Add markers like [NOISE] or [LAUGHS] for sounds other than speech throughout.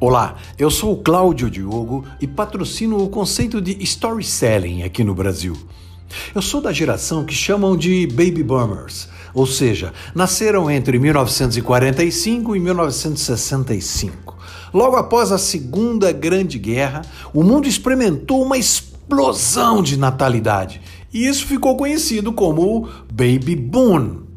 Olá, eu sou o Cláudio Diogo e patrocino o conceito de storytelling aqui no Brasil. Eu sou da geração que chamam de baby boomers, ou seja, nasceram entre 1945 e 1965. Logo após a Segunda Grande Guerra, o mundo experimentou uma explosão de natalidade e isso ficou conhecido como Baby Boom.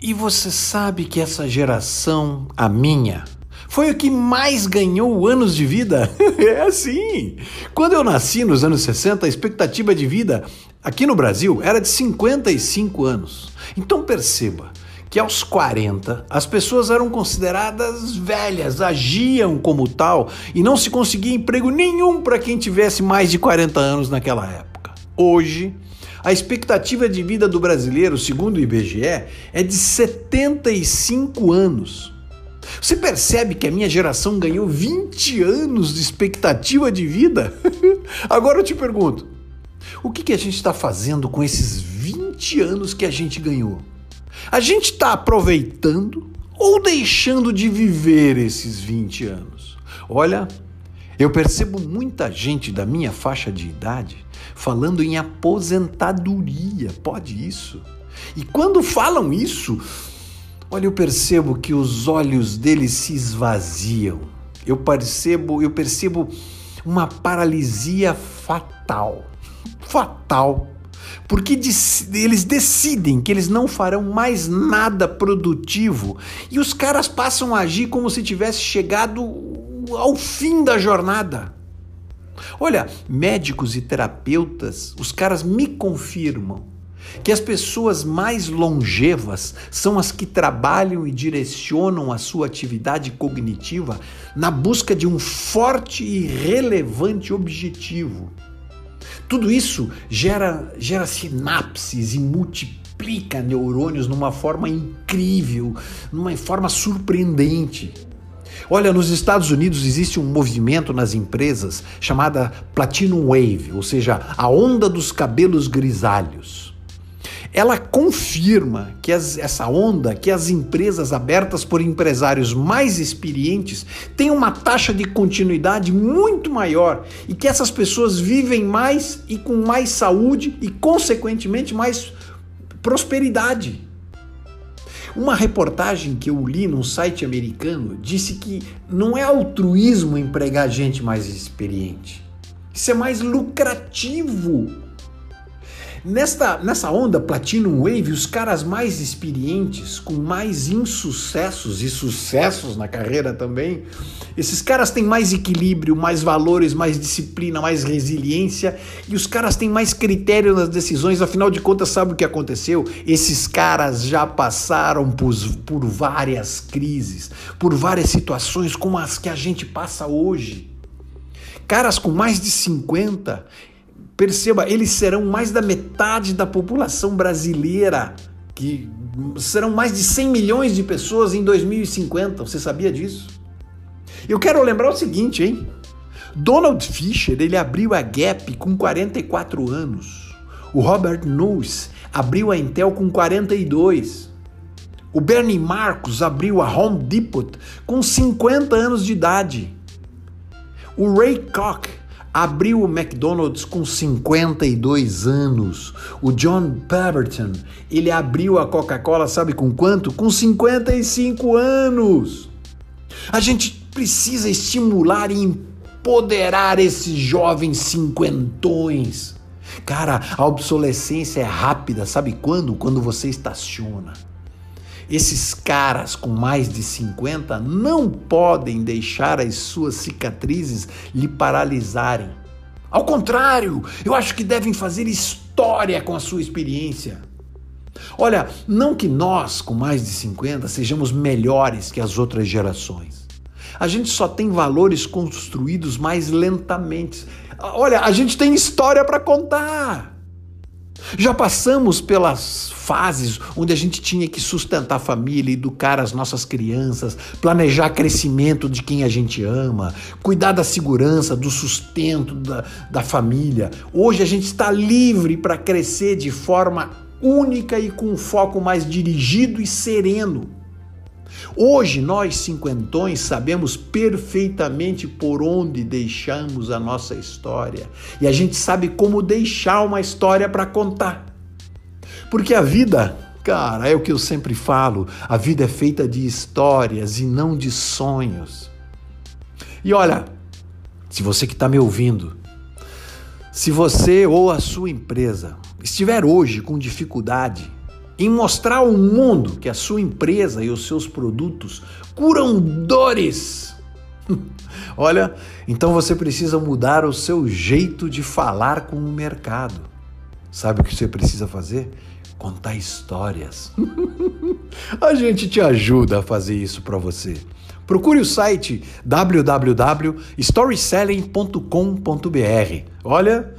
E você sabe que essa geração, a minha, foi o que mais ganhou anos de vida. [LAUGHS] é assim. Quando eu nasci nos anos 60, a expectativa de vida aqui no Brasil era de 55 anos. Então perceba que aos 40 as pessoas eram consideradas velhas, agiam como tal e não se conseguia emprego nenhum para quem tivesse mais de 40 anos naquela época. Hoje, a expectativa de vida do brasileiro, segundo o IBGE, é de 75 anos. Você percebe que a minha geração ganhou 20 anos de expectativa de vida? [LAUGHS] Agora eu te pergunto: o que, que a gente está fazendo com esses 20 anos que a gente ganhou? A gente está aproveitando ou deixando de viver esses 20 anos? Olha, eu percebo muita gente da minha faixa de idade falando em aposentadoria. Pode isso? E quando falam isso, Olha, eu percebo que os olhos dele se esvaziam. Eu percebo, eu percebo uma paralisia fatal. Fatal. Porque eles decidem que eles não farão mais nada produtivo e os caras passam a agir como se tivesse chegado ao fim da jornada. Olha, médicos e terapeutas, os caras me confirmam que as pessoas mais longevas são as que trabalham e direcionam a sua atividade cognitiva na busca de um forte e relevante objetivo. Tudo isso gera, gera sinapses e multiplica neurônios numa forma incrível, numa forma surpreendente. Olha, nos Estados Unidos existe um movimento nas empresas chamada Platinum Wave, ou seja, a onda dos cabelos grisalhos ela confirma que as, essa onda, que as empresas abertas por empresários mais experientes têm uma taxa de continuidade muito maior e que essas pessoas vivem mais e com mais saúde e, consequentemente, mais prosperidade. Uma reportagem que eu li num site americano disse que não é altruísmo empregar gente mais experiente. Isso é mais lucrativo Nesta, nessa onda Platinum Wave, os caras mais experientes, com mais insucessos e sucessos na carreira também, esses caras têm mais equilíbrio, mais valores, mais disciplina, mais resiliência e os caras têm mais critério nas decisões. Afinal de contas, sabe o que aconteceu? Esses caras já passaram por, por várias crises, por várias situações como as que a gente passa hoje. Caras com mais de 50, Perceba, eles serão mais da metade da população brasileira, que serão mais de 100 milhões de pessoas em 2050. Você sabia disso? Eu quero lembrar o seguinte, hein? Donald Fisher, ele abriu a Gap com 44 anos. O Robert Noyce abriu a Intel com 42. O Bernie Marcos abriu a Home Depot com 50 anos de idade. O Ray Koch abriu o McDonald's com 52 anos. O John Pemberton, ele abriu a Coca-Cola, sabe com quanto? Com 55 anos. A gente precisa estimular e empoderar esses jovens cinquentões. Cara, a obsolescência é rápida, sabe quando? Quando você estaciona. Esses caras com mais de 50 não podem deixar as suas cicatrizes lhe paralisarem. Ao contrário, eu acho que devem fazer história com a sua experiência. Olha, não que nós, com mais de 50, sejamos melhores que as outras gerações. A gente só tem valores construídos mais lentamente. Olha, a gente tem história para contar. Já passamos pelas fases onde a gente tinha que sustentar a família, educar as nossas crianças, planejar crescimento de quem a gente ama, cuidar da segurança, do sustento da, da família. Hoje a gente está livre para crescer de forma única e com um foco mais dirigido e sereno. Hoje nós cinquentões sabemos perfeitamente por onde deixamos a nossa história e a gente sabe como deixar uma história para contar. Porque a vida, cara, é o que eu sempre falo, a vida é feita de histórias e não de sonhos. E olha, se você que está me ouvindo, se você ou a sua empresa estiver hoje com dificuldade em mostrar ao mundo que a sua empresa e os seus produtos curam dores, [LAUGHS] olha, então você precisa mudar o seu jeito de falar com o mercado. Sabe o que você precisa fazer? Contar histórias. [LAUGHS] a gente te ajuda a fazer isso para você. Procure o site www.storyselling.com.br. Olha,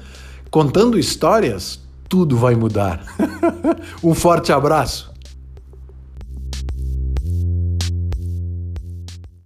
contando histórias, tudo vai mudar. [LAUGHS] um forte abraço.